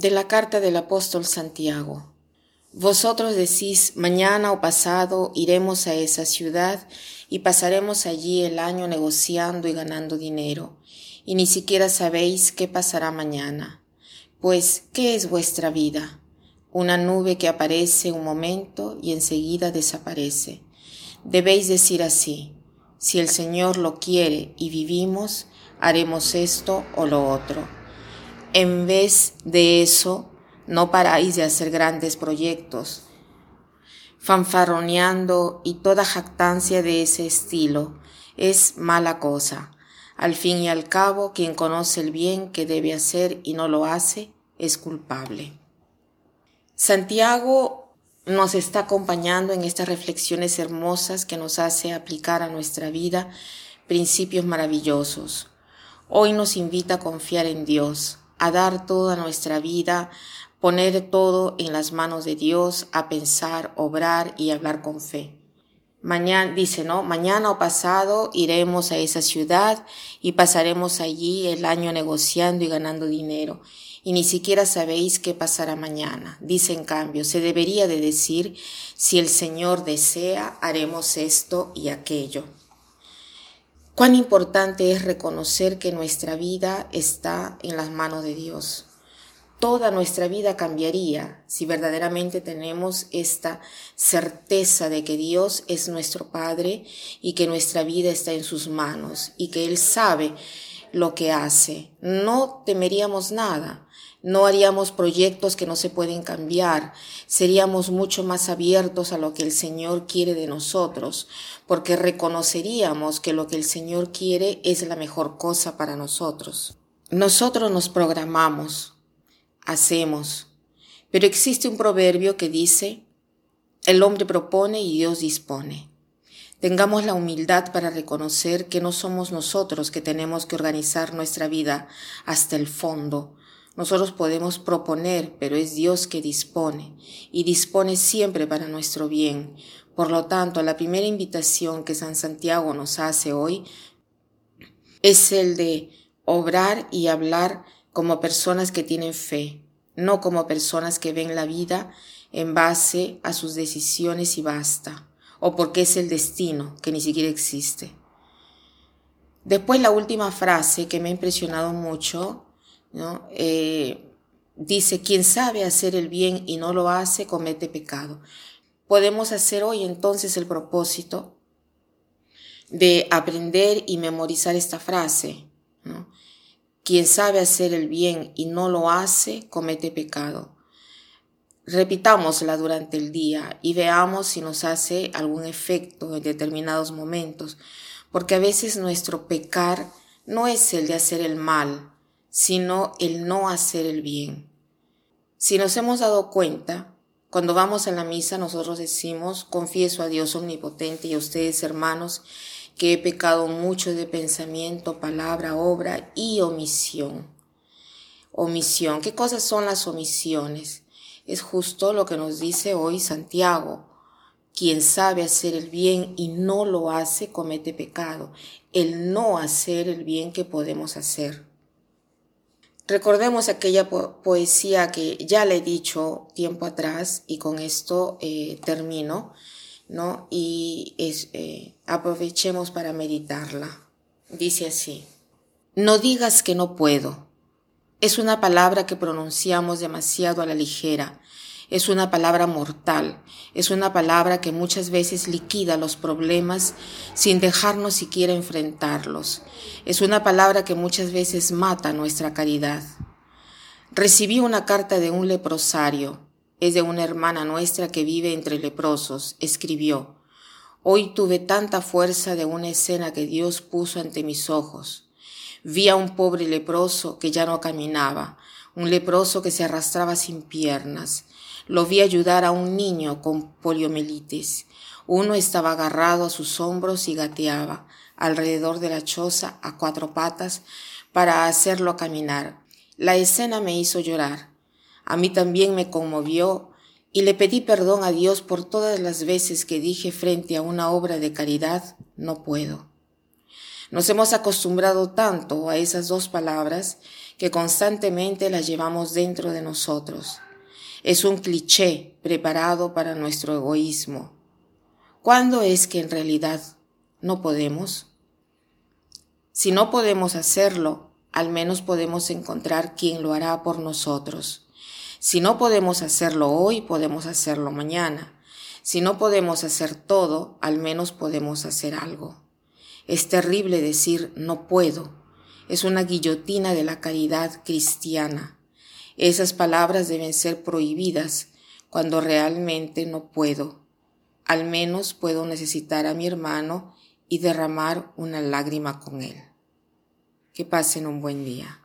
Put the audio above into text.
De la carta del apóstol Santiago. Vosotros decís, mañana o pasado iremos a esa ciudad y pasaremos allí el año negociando y ganando dinero, y ni siquiera sabéis qué pasará mañana. Pues, ¿qué es vuestra vida? Una nube que aparece un momento y enseguida desaparece. Debéis decir así, si el Señor lo quiere y vivimos, haremos esto o lo otro en vez de eso, no paráis de hacer grandes proyectos, fanfarroneando y toda jactancia de ese estilo es mala cosa. Al fin y al cabo, quien conoce el bien que debe hacer y no lo hace, es culpable. Santiago nos está acompañando en estas reflexiones hermosas que nos hace aplicar a nuestra vida principios maravillosos. Hoy nos invita a confiar en Dios, a dar toda nuestra vida, poner todo en las manos de Dios, a pensar, obrar y hablar con fe. Mañana, dice, ¿no? Mañana o pasado iremos a esa ciudad y pasaremos allí el año negociando y ganando dinero. Y ni siquiera sabéis qué pasará mañana. Dice en cambio, se debería de decir, si el Señor desea, haremos esto y aquello. Cuán importante es reconocer que nuestra vida está en las manos de Dios. Toda nuestra vida cambiaría si verdaderamente tenemos esta certeza de que Dios es nuestro Padre y que nuestra vida está en sus manos y que Él sabe lo que hace. No temeríamos nada no haríamos proyectos que no se pueden cambiar, seríamos mucho más abiertos a lo que el Señor quiere de nosotros, porque reconoceríamos que lo que el Señor quiere es la mejor cosa para nosotros. Nosotros nos programamos, hacemos, pero existe un proverbio que dice, el hombre propone y Dios dispone. Tengamos la humildad para reconocer que no somos nosotros que tenemos que organizar nuestra vida hasta el fondo, nosotros podemos proponer, pero es Dios que dispone y dispone siempre para nuestro bien. Por lo tanto, la primera invitación que San Santiago nos hace hoy es el de obrar y hablar como personas que tienen fe, no como personas que ven la vida en base a sus decisiones y basta, o porque es el destino que ni siquiera existe. Después la última frase que me ha impresionado mucho ¿no? Eh, dice, quien sabe hacer el bien y no lo hace, comete pecado. Podemos hacer hoy entonces el propósito de aprender y memorizar esta frase. Quien sabe hacer el bien y no lo hace, comete pecado. Repitámosla durante el día y veamos si nos hace algún efecto en determinados momentos, porque a veces nuestro pecar no es el de hacer el mal, sino el no hacer el bien. Si nos hemos dado cuenta, cuando vamos a la misa nosotros decimos, confieso a Dios omnipotente y a ustedes hermanos, que he pecado mucho de pensamiento, palabra, obra y omisión. Omisión. ¿Qué cosas son las omisiones? Es justo lo que nos dice hoy Santiago. Quien sabe hacer el bien y no lo hace, comete pecado. El no hacer el bien que podemos hacer. Recordemos aquella poesía que ya le he dicho tiempo atrás y con esto eh, termino, ¿no? Y eh, aprovechemos para meditarla. Dice así, no digas que no puedo. Es una palabra que pronunciamos demasiado a la ligera. Es una palabra mortal, es una palabra que muchas veces liquida los problemas sin dejarnos siquiera enfrentarlos, es una palabra que muchas veces mata nuestra caridad. Recibí una carta de un leprosario, es de una hermana nuestra que vive entre leprosos, escribió, Hoy tuve tanta fuerza de una escena que Dios puso ante mis ojos. Vi a un pobre leproso que ya no caminaba, un leproso que se arrastraba sin piernas. Lo vi ayudar a un niño con poliomielitis. Uno estaba agarrado a sus hombros y gateaba alrededor de la choza a cuatro patas para hacerlo caminar. La escena me hizo llorar. A mí también me conmovió y le pedí perdón a Dios por todas las veces que dije frente a una obra de caridad, no puedo. Nos hemos acostumbrado tanto a esas dos palabras que constantemente las llevamos dentro de nosotros. Es un cliché preparado para nuestro egoísmo. ¿Cuándo es que en realidad no podemos? Si no podemos hacerlo, al menos podemos encontrar quien lo hará por nosotros. Si no podemos hacerlo hoy, podemos hacerlo mañana. Si no podemos hacer todo, al menos podemos hacer algo. Es terrible decir no puedo. Es una guillotina de la caridad cristiana. Esas palabras deben ser prohibidas cuando realmente no puedo. Al menos puedo necesitar a mi hermano y derramar una lágrima con él. Que pasen un buen día.